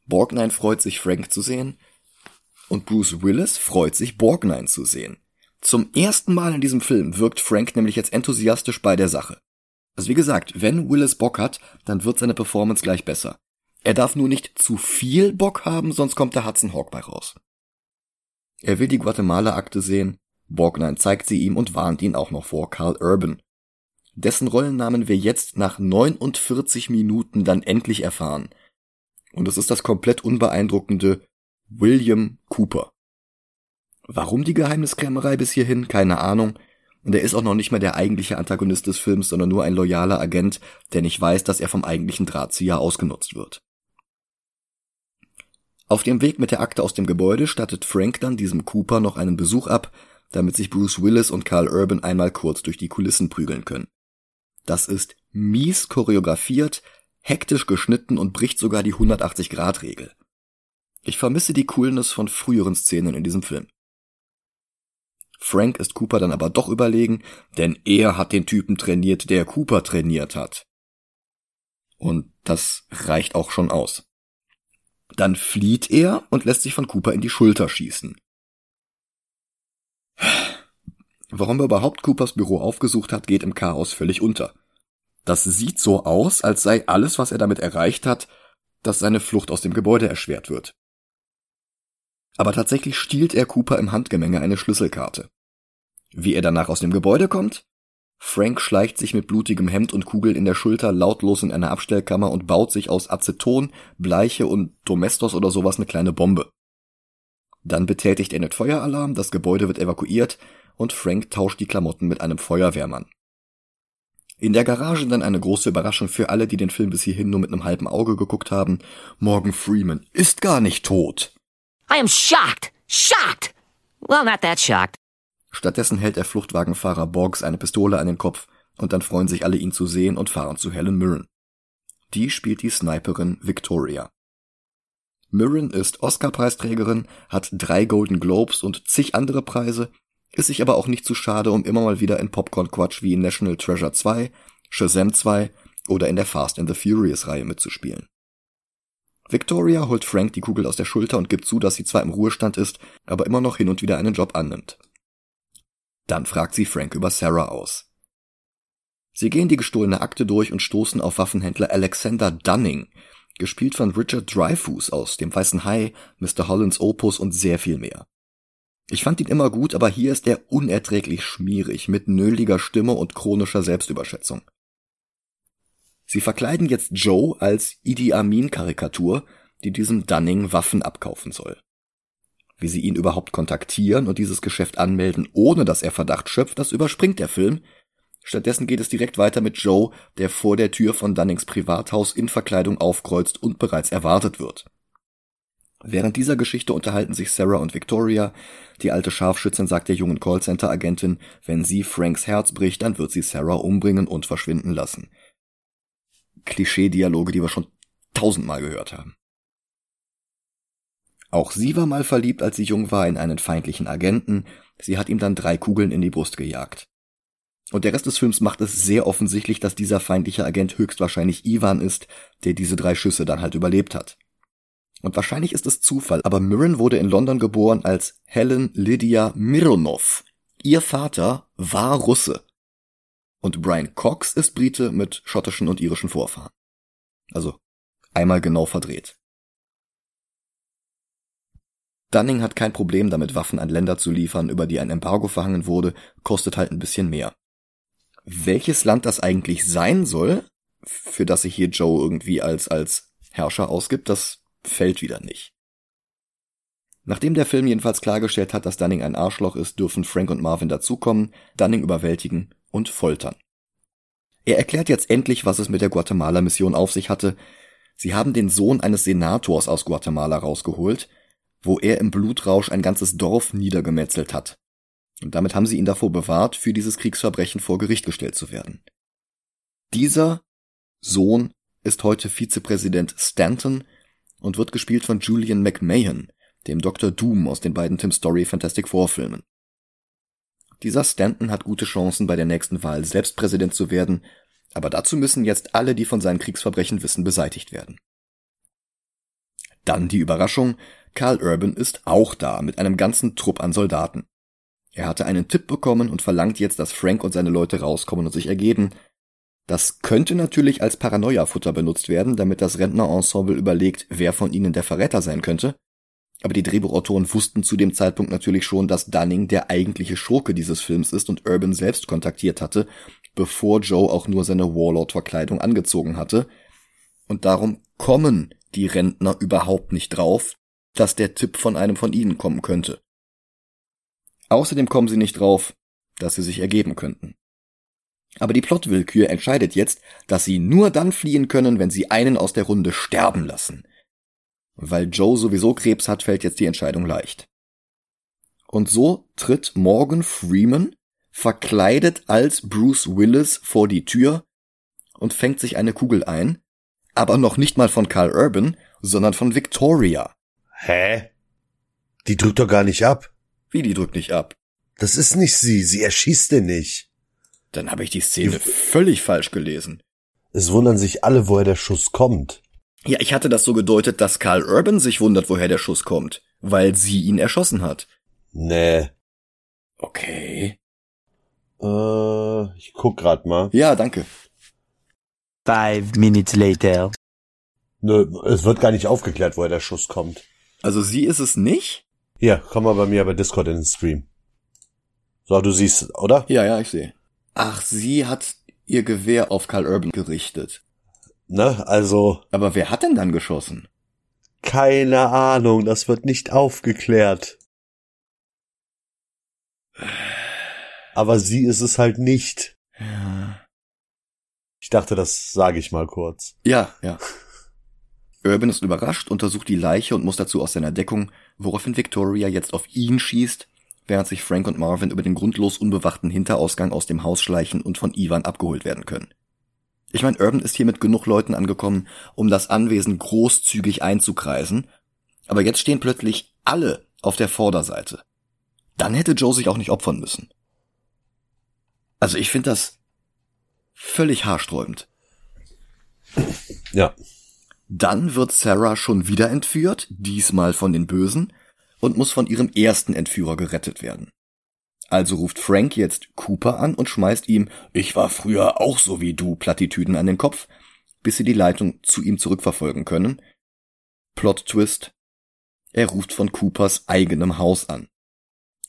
Borgnine freut sich, Frank zu sehen. Und Bruce Willis freut sich, Borgnine zu sehen. Zum ersten Mal in diesem Film wirkt Frank nämlich jetzt enthusiastisch bei der Sache. Also wie gesagt, wenn Willis Bock hat, dann wird seine Performance gleich besser. Er darf nur nicht zu viel Bock haben, sonst kommt der Hudson Hawk bei raus. Er will die Guatemala-Akte sehen, Borgnine zeigt sie ihm und warnt ihn auch noch vor Carl Urban. Dessen Rollennamen wir jetzt nach 49 Minuten dann endlich erfahren. Und es ist das komplett unbeeindruckende William Cooper. Warum die Geheimniskrämerei bis hierhin? Keine Ahnung. Und er ist auch noch nicht mehr der eigentliche Antagonist des Films, sondern nur ein loyaler Agent, der nicht weiß, dass er vom eigentlichen Drahtzieher ausgenutzt wird. Auf dem Weg mit der Akte aus dem Gebäude stattet Frank dann diesem Cooper noch einen Besuch ab, damit sich Bruce Willis und Carl Urban einmal kurz durch die Kulissen prügeln können. Das ist mies choreografiert, hektisch geschnitten und bricht sogar die 180-Grad-Regel. Ich vermisse die Coolness von früheren Szenen in diesem Film. Frank ist Cooper dann aber doch überlegen, denn er hat den Typen trainiert, der Cooper trainiert hat. Und das reicht auch schon aus. Dann flieht er und lässt sich von Cooper in die Schulter schießen. Warum er überhaupt Coopers Büro aufgesucht hat, geht im Chaos völlig unter. Das sieht so aus, als sei alles, was er damit erreicht hat, dass seine Flucht aus dem Gebäude erschwert wird. Aber tatsächlich stiehlt er Cooper im Handgemenge eine Schlüsselkarte. Wie er danach aus dem Gebäude kommt? Frank schleicht sich mit blutigem Hemd und Kugel in der Schulter lautlos in eine Abstellkammer und baut sich aus Aceton, Bleiche und Domestos oder sowas eine kleine Bombe. Dann betätigt er den Feueralarm, das Gebäude wird evakuiert und Frank tauscht die Klamotten mit einem Feuerwehrmann. In der Garage dann eine große Überraschung für alle, die den Film bis hierhin nur mit einem halben Auge geguckt haben. Morgan Freeman ist gar nicht tot. I am shocked! Shocked! Well, not that shocked. Stattdessen hält der Fluchtwagenfahrer Boggs eine Pistole an den Kopf und dann freuen sich alle ihn zu sehen und fahren zu Helen Mirren. Die spielt die Sniperin Victoria. Mirren ist Oscar-Preisträgerin, hat drei Golden Globes und zig andere Preise, ist sich aber auch nicht zu schade, um immer mal wieder in Popcorn-Quatsch wie National Treasure 2, Shazam 2 oder in der Fast and the Furious Reihe mitzuspielen. Victoria holt Frank die Kugel aus der Schulter und gibt zu, dass sie zwar im Ruhestand ist, aber immer noch hin und wieder einen Job annimmt. Dann fragt sie Frank über Sarah aus. Sie gehen die gestohlene Akte durch und stoßen auf Waffenhändler Alexander Dunning, gespielt von Richard Dreyfuss aus dem Weißen Hai, Mr. Hollands Opus und sehr viel mehr. Ich fand ihn immer gut, aber hier ist er unerträglich schmierig, mit nöliger Stimme und chronischer Selbstüberschätzung. Sie verkleiden jetzt Joe als Idi Amin Karikatur, die diesem Dunning Waffen abkaufen soll. Wie sie ihn überhaupt kontaktieren und dieses Geschäft anmelden, ohne dass er Verdacht schöpft, das überspringt der Film. Stattdessen geht es direkt weiter mit Joe, der vor der Tür von Dunnings Privathaus in Verkleidung aufkreuzt und bereits erwartet wird. Während dieser Geschichte unterhalten sich Sarah und Victoria. Die alte Scharfschützin sagt der jungen Callcenter-Agentin, wenn sie Franks Herz bricht, dann wird sie Sarah umbringen und verschwinden lassen. Klischee-Dialoge, die wir schon tausendmal gehört haben. Auch sie war mal verliebt, als sie jung war, in einen feindlichen Agenten. Sie hat ihm dann drei Kugeln in die Brust gejagt. Und der Rest des Films macht es sehr offensichtlich, dass dieser feindliche Agent höchstwahrscheinlich Ivan ist, der diese drei Schüsse dann halt überlebt hat. Und wahrscheinlich ist es Zufall, aber Mirren wurde in London geboren als Helen Lydia Mironov. Ihr Vater war Russe. Und Brian Cox ist Brite mit schottischen und irischen Vorfahren. Also einmal genau verdreht. Dunning hat kein Problem damit, Waffen an Länder zu liefern, über die ein Embargo verhangen wurde, kostet halt ein bisschen mehr. Welches Land das eigentlich sein soll, für das sich hier Joe irgendwie als, als Herrscher ausgibt, das fällt wieder nicht. Nachdem der Film jedenfalls klargestellt hat, dass Dunning ein Arschloch ist, dürfen Frank und Marvin dazukommen, Dunning überwältigen und foltern. Er erklärt jetzt endlich, was es mit der Guatemala-Mission auf sich hatte. Sie haben den Sohn eines Senators aus Guatemala rausgeholt, wo er im Blutrausch ein ganzes Dorf niedergemetzelt hat. Und damit haben sie ihn davor bewahrt, für dieses Kriegsverbrechen vor Gericht gestellt zu werden. Dieser Sohn ist heute Vizepräsident Stanton und wird gespielt von Julian McMahon, dem Dr. Doom aus den beiden Tim Story Fantastic Four Filmen. Dieser Stanton hat gute Chancen, bei der nächsten Wahl selbst Präsident zu werden, aber dazu müssen jetzt alle, die von seinen Kriegsverbrechen wissen, beseitigt werden. Dann die Überraschung, Carl Urban ist auch da, mit einem ganzen Trupp an Soldaten. Er hatte einen Tipp bekommen und verlangt jetzt, dass Frank und seine Leute rauskommen und sich ergeben, das könnte natürlich als Paranoia-Futter benutzt werden, damit das Rentnerensemble überlegt, wer von ihnen der Verräter sein könnte. Aber die Drehbuchautoren wussten zu dem Zeitpunkt natürlich schon, dass Dunning der eigentliche Schurke dieses Films ist und Urban selbst kontaktiert hatte, bevor Joe auch nur seine Warlord-Verkleidung angezogen hatte. Und darum kommen die Rentner überhaupt nicht drauf, dass der Tipp von einem von ihnen kommen könnte. Außerdem kommen sie nicht drauf, dass sie sich ergeben könnten. Aber die Plotwillkür entscheidet jetzt, dass sie nur dann fliehen können, wenn sie einen aus der Runde sterben lassen. Weil Joe sowieso Krebs hat, fällt jetzt die Entscheidung leicht. Und so tritt Morgan Freeman verkleidet als Bruce Willis vor die Tür und fängt sich eine Kugel ein, aber noch nicht mal von Carl Urban, sondern von Victoria. Hä? Die drückt doch gar nicht ab. Wie die drückt nicht ab? Das ist nicht sie, sie erschießt den nicht. Dann habe ich die Szene völlig falsch gelesen. Es wundern sich alle, woher der Schuss kommt. Ja, ich hatte das so gedeutet, dass Carl Urban sich wundert, woher der Schuss kommt, weil sie ihn erschossen hat. Nee. Okay. Äh, ich guck grad mal. Ja, danke. Five minutes later. Nö, es wird gar nicht aufgeklärt, woher der Schuss kommt. Also sie ist es nicht? Hier, komm mal bei mir bei Discord in den Stream. So, du siehst, oder? Ja, ja, ich sehe. Ach, sie hat ihr Gewehr auf Carl Urban gerichtet. Ne, also. Aber wer hat denn dann geschossen? Keine Ahnung, das wird nicht aufgeklärt. Aber sie ist es halt nicht. Ja. Ich dachte, das sage ich mal kurz. Ja, ja. Urban ist überrascht, untersucht die Leiche und muss dazu aus seiner Deckung, woraufhin Victoria jetzt auf ihn schießt, während sich Frank und Marvin über den grundlos unbewachten Hinterausgang aus dem Haus schleichen und von Ivan abgeholt werden können. Ich meine, Urban ist hier mit genug Leuten angekommen, um das Anwesen großzügig einzukreisen, aber jetzt stehen plötzlich alle auf der Vorderseite. Dann hätte Joe sich auch nicht opfern müssen. Also ich finde das völlig haarsträubend. Ja. Dann wird Sarah schon wieder entführt, diesmal von den Bösen, und muss von ihrem ersten Entführer gerettet werden. Also ruft Frank jetzt Cooper an und schmeißt ihm Ich war früher auch so wie du Plattitüden an den Kopf, bis sie die Leitung zu ihm zurückverfolgen können. Plot Twist. Er ruft von Coopers eigenem Haus an.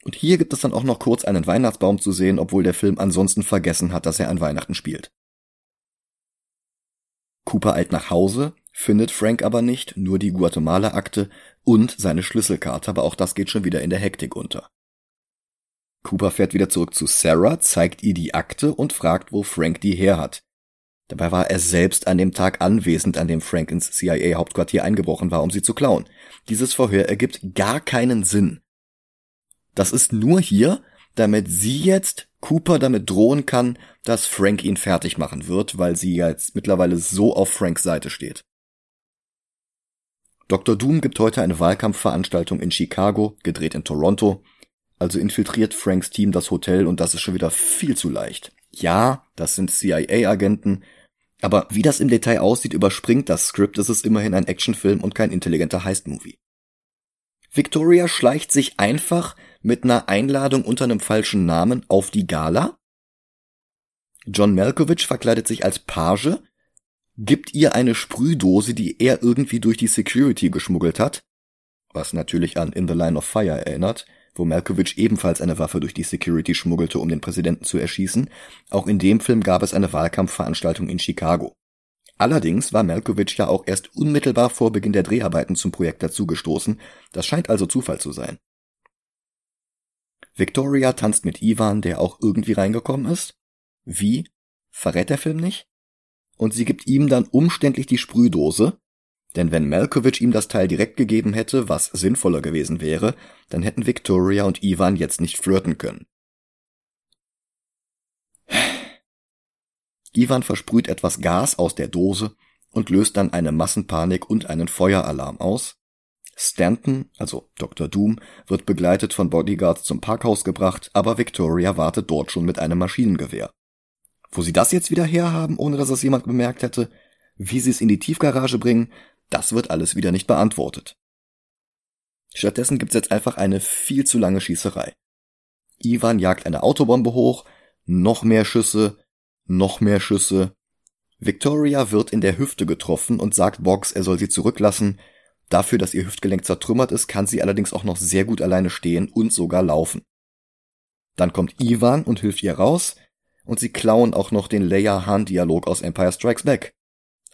Und hier gibt es dann auch noch kurz einen Weihnachtsbaum zu sehen, obwohl der Film ansonsten vergessen hat, dass er an Weihnachten spielt. Cooper eilt nach Hause, findet Frank aber nicht, nur die Guatemala-Akte und seine Schlüsselkarte, aber auch das geht schon wieder in der Hektik unter. Cooper fährt wieder zurück zu Sarah, zeigt ihr die Akte und fragt, wo Frank die her hat. Dabei war er selbst an dem Tag anwesend, an dem Frank ins CIA-Hauptquartier eingebrochen war, um sie zu klauen. Dieses Verhör ergibt gar keinen Sinn. Das ist nur hier, damit sie jetzt Cooper damit drohen kann, dass Frank ihn fertig machen wird, weil sie jetzt mittlerweile so auf Franks Seite steht. Dr. Doom gibt heute eine Wahlkampfveranstaltung in Chicago, gedreht in Toronto. Also infiltriert Franks Team das Hotel und das ist schon wieder viel zu leicht. Ja, das sind CIA-Agenten, aber wie das im Detail aussieht, überspringt das Skript, es ist immerhin ein Actionfilm und kein intelligenter Heist-Movie. Victoria schleicht sich einfach mit einer Einladung unter einem falschen Namen auf die Gala. John Malkovich verkleidet sich als Page gibt ihr eine Sprühdose, die er irgendwie durch die Security geschmuggelt hat, was natürlich an In the Line of Fire erinnert, wo Malkovich ebenfalls eine Waffe durch die Security schmuggelte, um den Präsidenten zu erschießen. Auch in dem Film gab es eine Wahlkampfveranstaltung in Chicago. Allerdings war Malkovich ja auch erst unmittelbar vor Beginn der Dreharbeiten zum Projekt dazugestoßen, das scheint also Zufall zu sein. Victoria tanzt mit Ivan, der auch irgendwie reingekommen ist. Wie? Verrät der Film nicht? und sie gibt ihm dann umständlich die Sprühdose, denn wenn Malkovich ihm das Teil direkt gegeben hätte, was sinnvoller gewesen wäre, dann hätten Victoria und Ivan jetzt nicht flirten können. Ivan versprüht etwas Gas aus der Dose und löst dann eine Massenpanik und einen Feueralarm aus. Stanton, also Dr. Doom, wird begleitet von Bodyguards zum Parkhaus gebracht, aber Victoria wartet dort schon mit einem Maschinengewehr. Wo sie das jetzt wieder herhaben, ohne dass es jemand bemerkt hätte, wie sie es in die Tiefgarage bringen, das wird alles wieder nicht beantwortet. Stattdessen gibt's jetzt einfach eine viel zu lange Schießerei. Ivan jagt eine Autobombe hoch, noch mehr Schüsse, noch mehr Schüsse. Victoria wird in der Hüfte getroffen und sagt Boggs, er soll sie zurücklassen. Dafür, dass ihr Hüftgelenk zertrümmert ist, kann sie allerdings auch noch sehr gut alleine stehen und sogar laufen. Dann kommt Ivan und hilft ihr raus, und sie klauen auch noch den Leia-Han-Dialog aus Empire Strikes Back.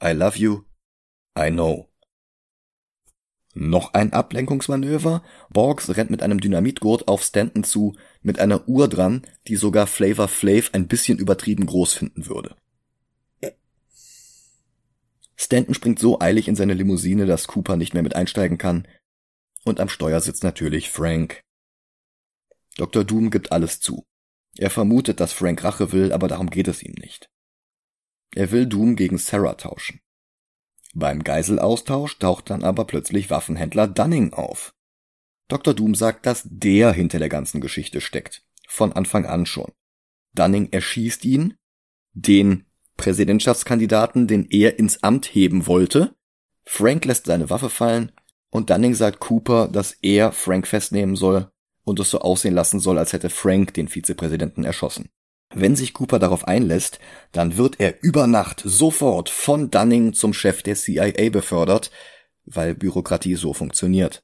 I love you. I know. Noch ein Ablenkungsmanöver. Borgs rennt mit einem Dynamitgurt auf Stanton zu, mit einer Uhr dran, die sogar Flavor Flav ein bisschen übertrieben groß finden würde. Stanton springt so eilig in seine Limousine, dass Cooper nicht mehr mit einsteigen kann. Und am Steuer sitzt natürlich Frank. Dr. Doom gibt alles zu. Er vermutet, dass Frank Rache will, aber darum geht es ihm nicht. Er will Doom gegen Sarah tauschen. Beim Geiselaustausch taucht dann aber plötzlich Waffenhändler Dunning auf. Dr. Doom sagt, dass der hinter der ganzen Geschichte steckt. Von Anfang an schon. Dunning erschießt ihn, den Präsidentschaftskandidaten, den er ins Amt heben wollte. Frank lässt seine Waffe fallen und Dunning sagt Cooper, dass er Frank festnehmen soll und es so aussehen lassen soll, als hätte Frank den Vizepräsidenten erschossen. Wenn sich Cooper darauf einlässt, dann wird er über Nacht sofort von Dunning zum Chef der CIA befördert, weil Bürokratie so funktioniert.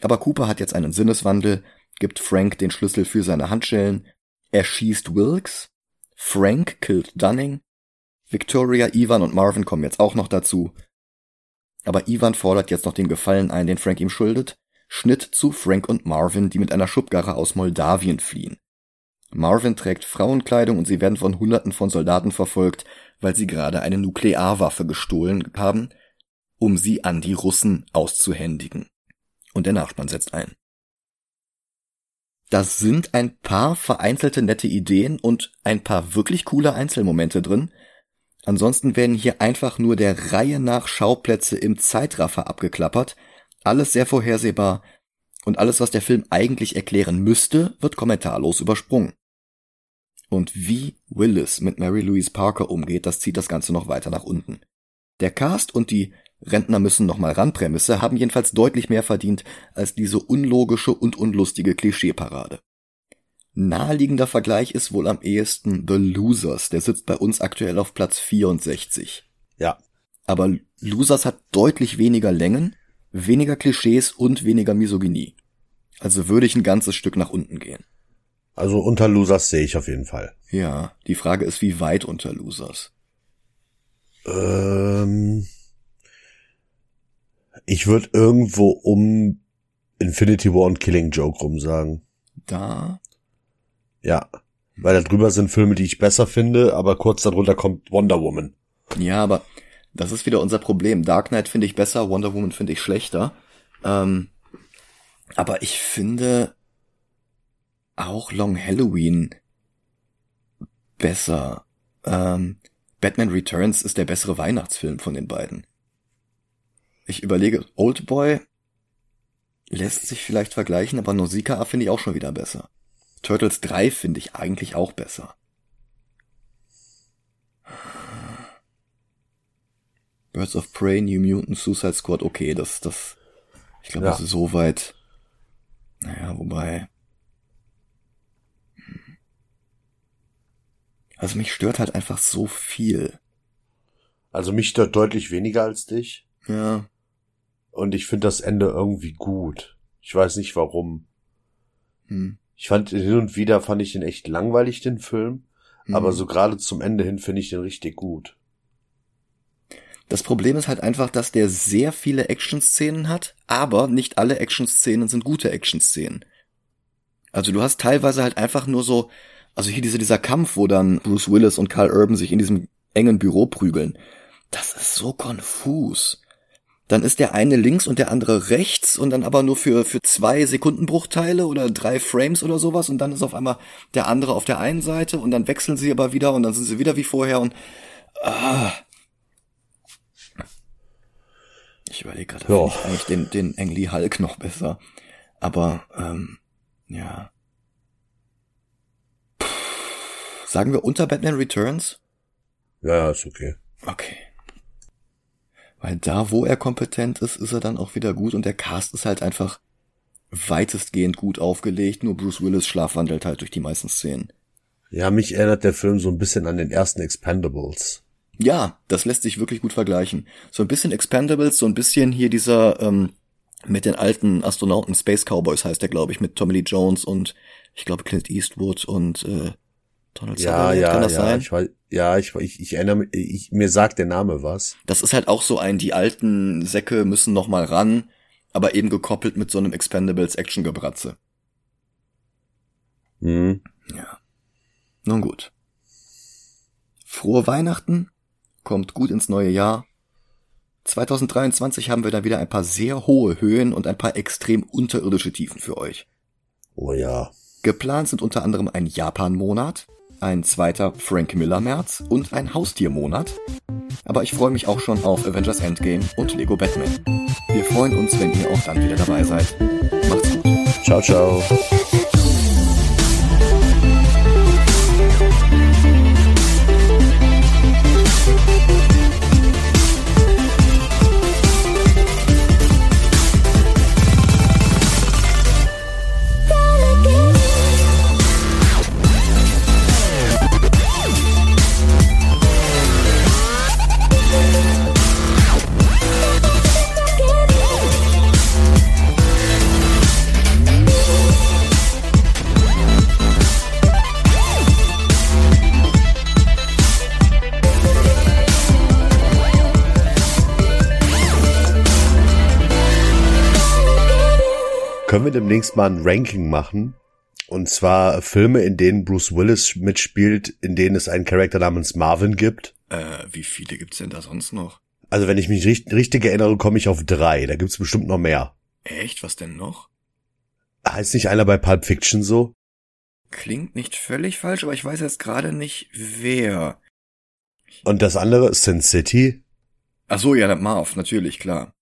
Aber Cooper hat jetzt einen Sinneswandel, gibt Frank den Schlüssel für seine Handschellen, erschießt Wilkes, Frank killt Dunning, Victoria, Ivan und Marvin kommen jetzt auch noch dazu. Aber Ivan fordert jetzt noch den Gefallen ein, den Frank ihm schuldet, Schnitt zu Frank und Marvin, die mit einer Schubkarre aus Moldawien fliehen. Marvin trägt Frauenkleidung und sie werden von Hunderten von Soldaten verfolgt, weil sie gerade eine Nuklearwaffe gestohlen haben, um sie an die Russen auszuhändigen. Und der Nachspann setzt ein. Das sind ein paar vereinzelte nette Ideen und ein paar wirklich coole Einzelmomente drin. Ansonsten werden hier einfach nur der Reihe nach Schauplätze im Zeitraffer abgeklappert. Alles sehr vorhersehbar. Und alles, was der Film eigentlich erklären müsste, wird kommentarlos übersprungen. Und wie Willis mit Mary Louise Parker umgeht, das zieht das Ganze noch weiter nach unten. Der Cast und die Rentner müssen noch mal ran Prämisse haben jedenfalls deutlich mehr verdient als diese unlogische und unlustige Klischeeparade. Naheliegender Vergleich ist wohl am ehesten The Losers, der sitzt bei uns aktuell auf Platz 64. Ja. Aber Losers hat deutlich weniger Längen, weniger Klischees und weniger Misogynie. Also würde ich ein ganzes Stück nach unten gehen. Also unter Losers sehe ich auf jeden Fall. Ja, die Frage ist, wie weit unter Losers? Ähm, ich würde irgendwo um Infinity War und Killing Joke rum sagen. Da? Ja. Weil da drüber sind Filme, die ich besser finde, aber kurz darunter kommt Wonder Woman. Ja, aber das ist wieder unser Problem. Dark Knight finde ich besser, Wonder Woman finde ich schlechter. Ähm, aber ich finde auch Long Halloween besser. Ähm, Batman Returns ist der bessere Weihnachtsfilm von den beiden. Ich überlege, Oldboy lässt sich vielleicht vergleichen, aber Nausicaa finde ich auch schon wieder besser. Turtles 3 finde ich eigentlich auch besser. Birds of Prey, New Mutant, Suicide Squad, okay, das, das, ich glaube, Ja. das ist soweit, naja, wobei, also mich stört halt einfach so viel. Also mich stört deutlich weniger als dich. Ja, Und ich finde das Ende irgendwie gut. Ich weiß nicht warum. hm. Ich fand hin und wieder fand ich den echt langweilig, den Film. hm. Aber so gerade zum Ende hin finde ich den richtig gut. Das Problem ist halt einfach, dass der sehr viele Action-Szenen hat, aber nicht alle Action-Szenen sind gute Action-Szenen. Also du hast teilweise halt einfach nur so, also hier diese, dieser Kampf, wo dann Bruce Willis und Carl Urban sich in diesem engen Büro prügeln. Das ist so konfus. Dann ist der eine links und der andere rechts und dann aber nur für, für zwei Sekundenbruchteile oder drei Frames oder sowas und dann ist auf einmal der andere auf der einen Seite und dann wechseln sie aber wieder und dann sind sie wieder wie vorher und ah. Ich überlege gerade, Ja. ich eigentlich den, den Ang Lee Hulk noch besser. Aber, ähm, ja. Sagen wir unter Batman Returns? Ja, ist okay. Okay. Weil da, wo er kompetent ist, ist er dann auch wieder gut und der Cast ist halt einfach weitestgehend gut aufgelegt, nur Bruce Willis schlafwandelt halt durch die meisten Szenen. Ja, mich erinnert der Film so ein bisschen an den ersten Expendables. Ja, das lässt sich wirklich gut vergleichen. So ein bisschen Expendables, so ein bisschen hier dieser ähm, mit den alten Astronauten Space Cowboys heißt der, glaube ich, mit Tommy Lee Jones und ich glaube Clint Eastwood und äh, Donald Ja, ja, kann das ja, sein? ich weiß, ja, ich, ich, ich erinnere mich, ich, mir sagt der Name was. Das ist halt auch so ein, die alten Säcke müssen noch mal ran, aber eben gekoppelt mit so einem Expendables Action-Gebratze. Hm. Ja. Nun gut. Frohe Weihnachten, kommt gut ins neue Jahr. 2023 haben wir dann wieder ein paar sehr hohe Höhen und ein paar extrem unterirdische Tiefen für euch. Oh ja. Geplant sind unter anderem ein Japan-Monat, ein zweiter Frank Miller-März und ein Haustiermonat. Aber ich freue mich auch schon auf Avengers Endgame und Lego Batman. Wir freuen uns, wenn ihr auch dann wieder dabei seid. Macht's gut. Ciao, ciao. Wir demnächst mal ein Ranking machen Und zwar Filme, in denen Bruce Willis mitspielt, in denen es einen Charakter namens Marvin gibt. Äh, wie viele gibt's denn da sonst noch? Also wenn ich mich richtig, richtig erinnere, komme ich auf drei. Da gibt's bestimmt noch mehr. Echt? Was denn noch? Heißt nicht einer bei Pulp Fiction so? Klingt nicht völlig falsch, aber ich weiß jetzt gerade nicht, wer. Und das andere, Sin City? Ach so, ja, Marv, natürlich, klar.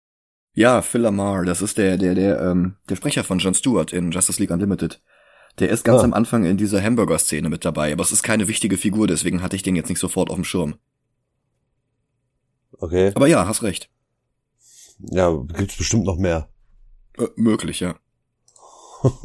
Ja, Phil Lamar, das ist der, der, der, ähm, der Sprecher von Jon Stewart in Justice League Unlimited. Der ist ganz Ah. am Anfang in dieser Hamburger-Szene mit dabei, aber es ist keine wichtige Figur, deswegen hatte ich den jetzt nicht sofort auf dem Schirm. Okay. Aber ja, hast recht. Ja, gibt's bestimmt noch mehr. Äh, möglich, ja.